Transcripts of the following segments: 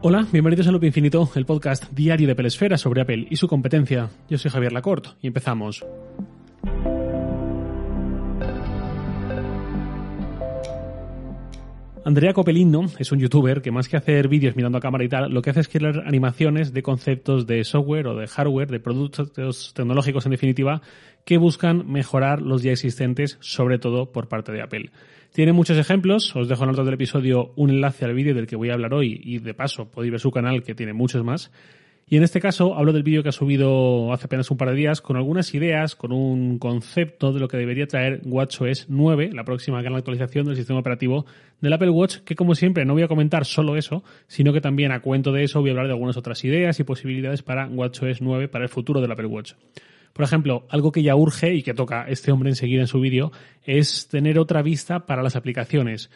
Hola, bienvenidos a Loop Infinito, el podcast diario de Pelesfera sobre Apple y su competencia. Yo soy Javier Lacorte y empezamos. Andrea Copelino es un youtuber que más que hacer vídeos mirando a cámara y tal, lo que hace es crear animaciones de conceptos de software o de hardware, de productos tecnológicos en definitiva, que buscan mejorar los ya existentes, sobre todo por parte de Apple. Tiene muchos ejemplos, os dejo en el otro del episodio un enlace al vídeo del que voy a hablar hoy y de paso podéis ver su canal que tiene muchos más. Y en este caso hablo del vídeo que ha subido hace apenas un par de días con algunas ideas, con un concepto de lo que debería traer WatchOS 9, la próxima gran actualización del sistema operativo del Apple Watch, que como siempre no voy a comentar solo eso, sino que también a cuento de eso voy a hablar de algunas otras ideas y posibilidades para WatchOS 9 para el futuro del Apple Watch. Por ejemplo, algo que ya urge y que toca este hombre enseguida en su vídeo es tener otra vista para las aplicaciones.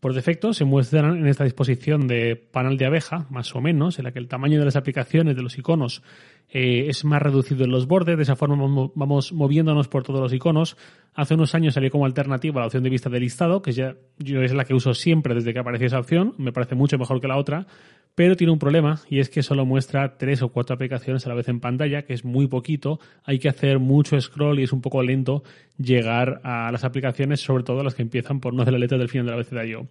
Por defecto se muestran en esta disposición de panel de abeja, más o menos, en la que el tamaño de las aplicaciones, de los iconos, eh, es más reducido en los bordes, de esa forma vamos moviéndonos por todos los iconos. Hace unos años salió como alternativa la opción de vista de listado, que ya yo es la que uso siempre desde que apareció esa opción, me parece mucho mejor que la otra, pero tiene un problema y es que solo muestra tres o cuatro aplicaciones a la vez en pantalla, que es muy poquito, hay que hacer mucho scroll y es un poco lento llegar a las aplicaciones, sobre todo las que empiezan por no hacer la letra del final del abecedario.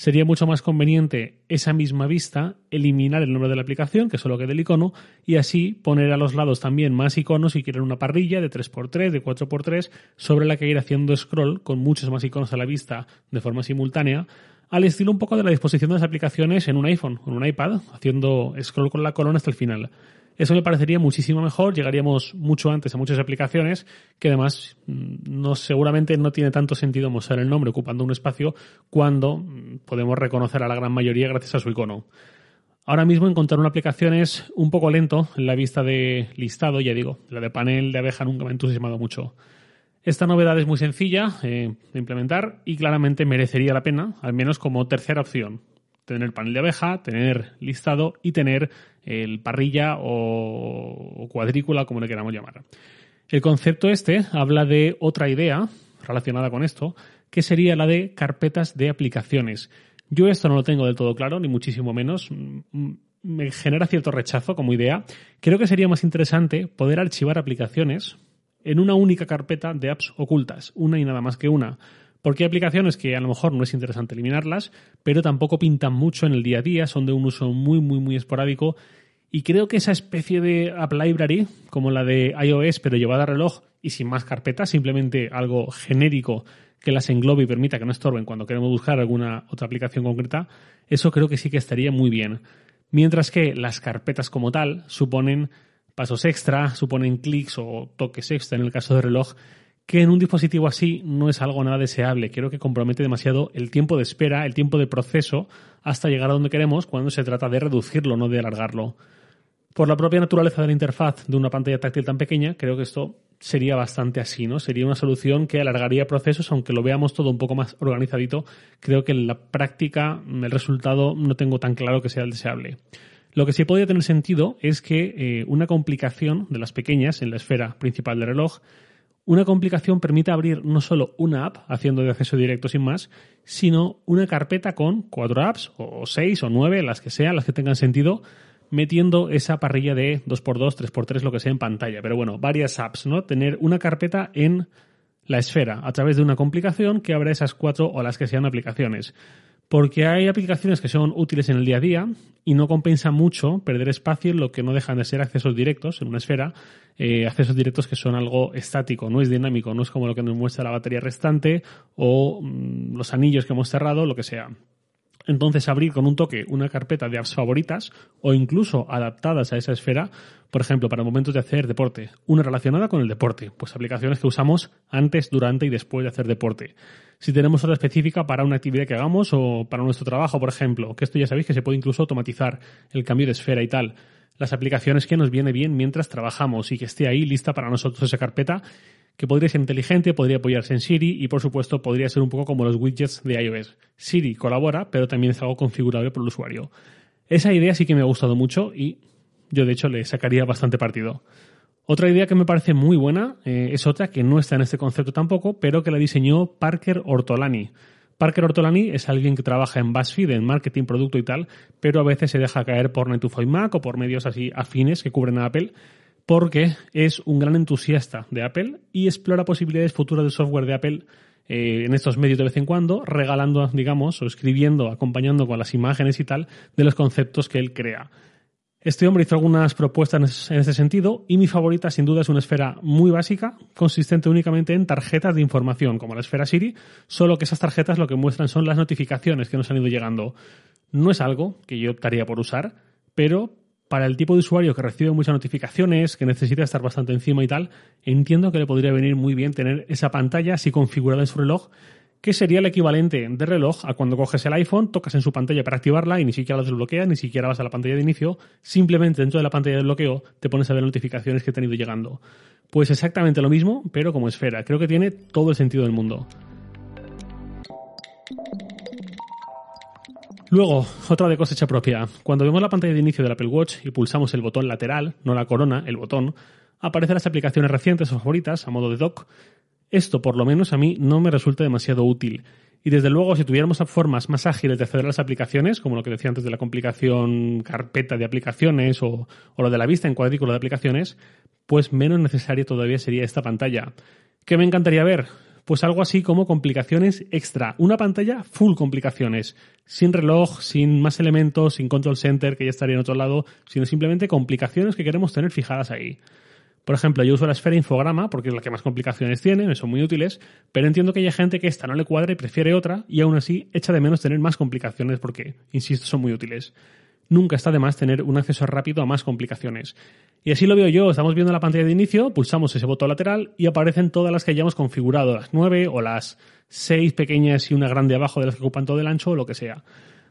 Sería mucho más conveniente esa misma vista eliminar el nombre de la aplicación, que solo quede el icono, y así poner a los lados también más iconos si quieren una parrilla de 3x3, de 4x3, sobre la que ir haciendo scroll con muchos más iconos a la vista de forma simultánea al estilo un poco de la disposición de las aplicaciones en un iPhone o en un iPad, haciendo scroll con la colonna hasta el final. Eso me parecería muchísimo mejor, llegaríamos mucho antes a muchas aplicaciones que además mm, no, seguramente no tiene tanto sentido mostrar el nombre ocupando un espacio cuando mm, podemos reconocer a la gran mayoría gracias a su icono. Ahora mismo encontrar una aplicación es un poco lento en la vista de listado, ya digo, la de panel de abeja nunca me ha entusiasmado mucho. Esta novedad es muy sencilla eh, de implementar y claramente merecería la pena, al menos como tercera opción. Tener panel de abeja, tener listado y tener el parrilla o, cuadrícula, como le queramos llamar. El concepto este habla de otra idea relacionada con esto, que sería la de carpetas de aplicaciones. Yo esto no lo tengo del todo claro, ni muchísimo menos. Mm, me genera cierto rechazo como idea. Creo que sería más interesante poder archivar aplicaciones en una única carpeta de apps ocultas, una y nada más que una. Porque hay aplicaciones que a lo mejor no es interesante eliminarlas, pero tampoco pintan mucho en el día a día, son de un uso muy, muy, muy esporádico. Y creo que esa especie de App Library, como la de iOS, pero llevada a reloj y sin más carpetas, simplemente algo genérico que las englobe y permita que no estorben cuando queremos buscar alguna otra aplicación concreta, eso creo que sí que estaría muy bien. Mientras que las carpetas como tal suponen pasos extra, suponen clics o toques extra en el caso de reloj, que en un dispositivo así no es algo nada deseable. Creo que compromete demasiado el tiempo de espera, el tiempo de proceso, hasta llegar a donde queremos cuando se trata de reducirlo, no de alargarlo. Por la propia naturaleza de la interfaz de una pantalla táctil tan pequeña, creo que esto sería bastante así, ¿no? Sería una solución que alargaría procesos, aunque lo veamos todo un poco más organizadito. Creo que en la práctica el resultado no tengo tan claro que sea el deseable. Lo que sí podría tener sentido es que eh, una complicación de las pequeñas en la esfera principal del reloj, una complicación permita abrir no solo una app haciendo de acceso directo sin más, sino una carpeta con cuatro apps, o seis, o nueve, las que sean, las que tengan sentido, metiendo esa parrilla de 2x2, 3x3, lo que sea en pantalla. Pero bueno, varias apps, ¿no? Tener una carpeta en la esfera a través de una complicación que abra esas cuatro o las que sean aplicaciones porque hay aplicaciones que son útiles en el día a día y no compensa mucho perder espacio en lo que no dejan de ser accesos directos en una esfera, eh, accesos directos que son algo estático, no es dinámico, no es como lo que nos muestra la batería restante o mm, los anillos que hemos cerrado, lo que sea. Entonces abrir con un toque una carpeta de apps favoritas o incluso adaptadas a esa esfera, por ejemplo, para momentos de hacer deporte, una relacionada con el deporte, pues aplicaciones que usamos antes, durante y después de hacer deporte. Si tenemos otra específica para una actividad que hagamos o para nuestro trabajo, por ejemplo, que esto ya sabéis que se puede incluso automatizar el cambio de esfera y tal. Las aplicaciones que nos viene bien mientras trabajamos y que esté ahí lista para nosotros esa carpeta que podría ser inteligente, podría apoyarse en Siri y por supuesto podría ser un poco como los widgets de iOS. Siri colabora, pero también es algo configurable por el usuario. Esa idea sí que me ha gustado mucho y yo de hecho le sacaría bastante partido. Otra idea que me parece muy buena eh, es otra que no está en este concepto tampoco, pero que la diseñó Parker Ortolani. Parker Ortolani es alguien que trabaja en BuzzFeed, en marketing, producto y tal, pero a veces se deja caer por Netufy Mac o por medios así afines que cubren a Apple, porque es un gran entusiasta de Apple y explora posibilidades futuras de software de Apple eh, en estos medios de vez en cuando, regalando, digamos, o escribiendo, acompañando con las imágenes y tal, de los conceptos que él crea. Este hombre hizo algunas propuestas en este sentido y mi favorita sin duda es una esfera muy básica, consistente únicamente en tarjetas de información, como la esfera Siri, solo que esas tarjetas lo que muestran son las notificaciones que nos han ido llegando. No es algo que yo optaría por usar, pero para el tipo de usuario que recibe muchas notificaciones, que necesita estar bastante encima y tal, entiendo que le podría venir muy bien tener esa pantalla así configurada en su reloj que sería el equivalente de reloj a cuando coges el iPhone, tocas en su pantalla para activarla y ni siquiera la desbloqueas, ni siquiera vas a la pantalla de inicio, simplemente dentro de la pantalla de bloqueo te pones a ver notificaciones que te han ido llegando. Pues exactamente lo mismo, pero como esfera. Creo que tiene todo el sentido del mundo. Luego, otra de cosecha propia. Cuando vemos la pantalla de inicio del Apple Watch y pulsamos el botón lateral, no la corona, el botón, aparecen las aplicaciones recientes o favoritas a modo de dock, esto, por lo menos, a mí no me resulta demasiado útil. Y desde luego, si tuviéramos formas más ágiles de acceder a las aplicaciones, como lo que decía antes de la complicación carpeta de aplicaciones o, o lo de la vista en cuadrícula de aplicaciones, pues menos necesaria todavía sería esta pantalla. ¿Qué me encantaría ver? Pues algo así como complicaciones extra. Una pantalla full complicaciones. Sin reloj, sin más elementos, sin control center que ya estaría en otro lado, sino simplemente complicaciones que queremos tener fijadas ahí. Por ejemplo, yo uso la esfera infograma porque es la que más complicaciones tiene, me son muy útiles, pero entiendo que hay gente que esta no le cuadra y prefiere otra y aún así echa de menos tener más complicaciones porque, insisto, son muy útiles. Nunca está de más tener un acceso rápido a más complicaciones. Y así lo veo yo, estamos viendo la pantalla de inicio, pulsamos ese botón lateral y aparecen todas las que hayamos configurado, las nueve o las seis pequeñas y una grande abajo de las que ocupan todo el ancho o lo que sea.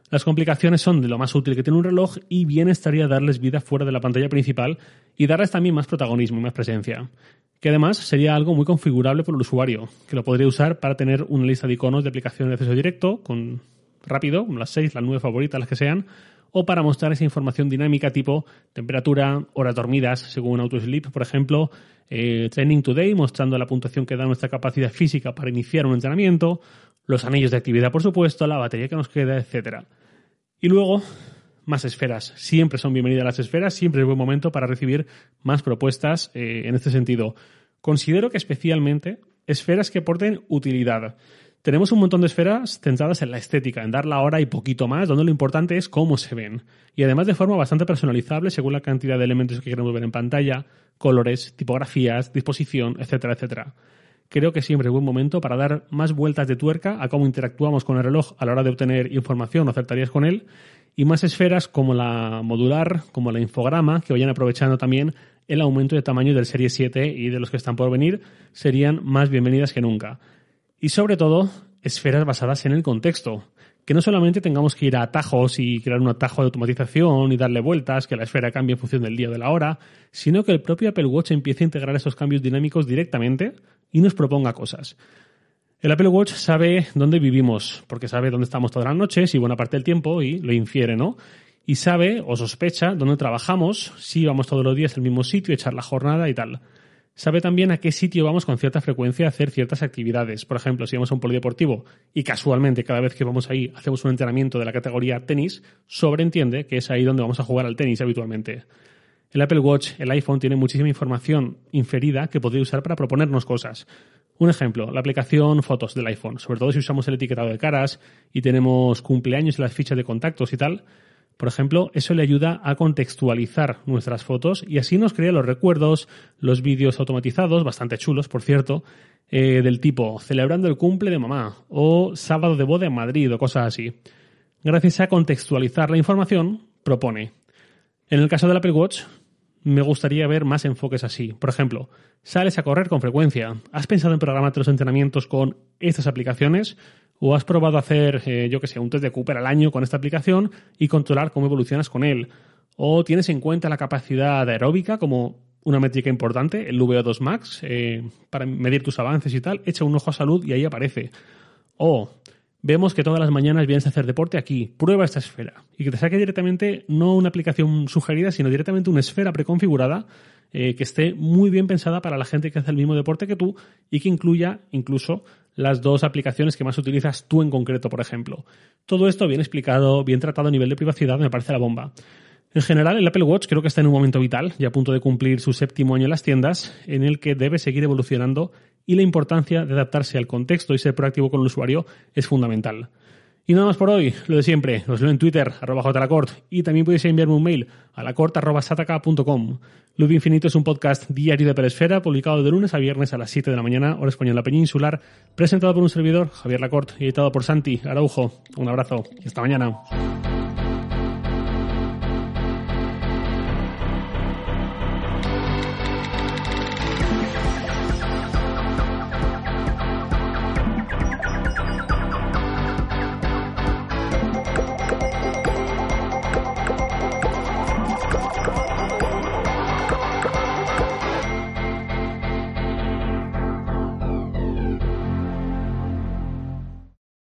Las complicaciones son de lo más útil que tiene un reloj y bien estaría darles vida fuera de la pantalla principal y darles también más protagonismo y más presencia. Que además sería algo muy configurable por el usuario, que lo podría usar para tener una lista de iconos de aplicaciones de acceso directo, con rápido, las 6, las 9 favoritas, las que sean, o para mostrar esa información dinámica tipo temperatura, horas dormidas, según AutoSleep, por ejemplo, eh, Training Today, mostrando la puntuación que da nuestra capacidad física para iniciar un entrenamiento, los anillos de actividad, por supuesto, la batería que nos queda, etcétera. Y luego, más esferas. Siempre son bienvenidas las esferas, siempre es buen momento para recibir más propuestas eh, en este sentido. Considero que especialmente esferas que aporten utilidad. Tenemos un montón de esferas centradas en la estética, en dar la hora y poquito más, donde lo importante es cómo se ven. Y además de forma bastante personalizable según la cantidad de elementos que queremos ver en pantalla, colores, tipografías, disposición, etcétera, etcétera creo que siempre es buen momento para dar más vueltas de tuerca a cómo interactuamos con el reloj a la hora de obtener información o hacer tareas con él y más esferas como la modular, como la infograma, que vayan aprovechando también el aumento de tamaño del Serie 7 y de los que están por venir, serían más bienvenidas que nunca. Y sobre todo, esferas basadas en el contexto. Que no solamente tengamos que ir a atajos y crear un atajo de automatización y darle vueltas, que la esfera cambie en función del día o de la hora, sino que el propio Apple Watch empiece a integrar esos cambios dinámicos directamente y nos proponga cosas. El Apple Watch sabe dónde vivimos, porque sabe dónde estamos todas las noches y buena parte del tiempo y lo infiere, ¿no? Y sabe o sospecha dónde trabajamos, si vamos todos los días al mismo sitio, echar la jornada y tal. Sabe también a qué sitio vamos con cierta frecuencia a hacer ciertas actividades. Por ejemplo, si vamos a un polideportivo y casualmente cada vez que vamos ahí hacemos un entrenamiento de la categoría tenis, sobreentiende que es ahí donde vamos a jugar al tenis habitualmente. El Apple Watch, el iPhone, tiene muchísima información inferida que podría usar para proponernos cosas. Un ejemplo, la aplicación Fotos del iPhone, sobre todo si usamos el etiquetado de caras y tenemos cumpleaños en las fichas de contactos y tal. Por ejemplo, eso le ayuda a contextualizar nuestras fotos y así nos crea los recuerdos, los vídeos automatizados, bastante chulos, por cierto, eh, del tipo celebrando el cumple de mamá o sábado de boda en Madrid o cosas así. Gracias a contextualizar la información, propone. En el caso del Apple Watch, me gustaría ver más enfoques así. Por ejemplo, sales a correr con frecuencia. ¿Has pensado en programarte los entrenamientos con estas aplicaciones? ¿O has probado hacer, eh, yo que sé, un test de Cooper al año con esta aplicación y controlar cómo evolucionas con él? ¿O tienes en cuenta la capacidad aeróbica como una métrica importante, el VO2 Max, eh, para medir tus avances y tal? Echa un ojo a salud y ahí aparece. O vemos que todas las mañanas vienes a hacer deporte aquí, prueba esta esfera. Y que te saque directamente, no una aplicación sugerida, sino directamente una esfera preconfigurada eh, que esté muy bien pensada para la gente que hace el mismo deporte que tú y que incluya incluso las dos aplicaciones que más utilizas tú en concreto, por ejemplo. Todo esto bien explicado, bien tratado a nivel de privacidad, me parece la bomba. En general, el Apple Watch creo que está en un momento vital y a punto de cumplir su séptimo año en las tiendas, en el que debe seguir evolucionando y la importancia de adaptarse al contexto y ser proactivo con el usuario es fundamental. Y nada más por hoy, lo de siempre, os leo en Twitter, arroba jlacort, y también podéis enviarme un mail a lacort.sataka.com. Luz Infinito es un podcast diario de Peresfera, publicado de lunes a viernes a las 7 de la mañana, hora española peninsular, presentado por un servidor, Javier Lacort, y editado por Santi Araujo. Un abrazo y hasta mañana.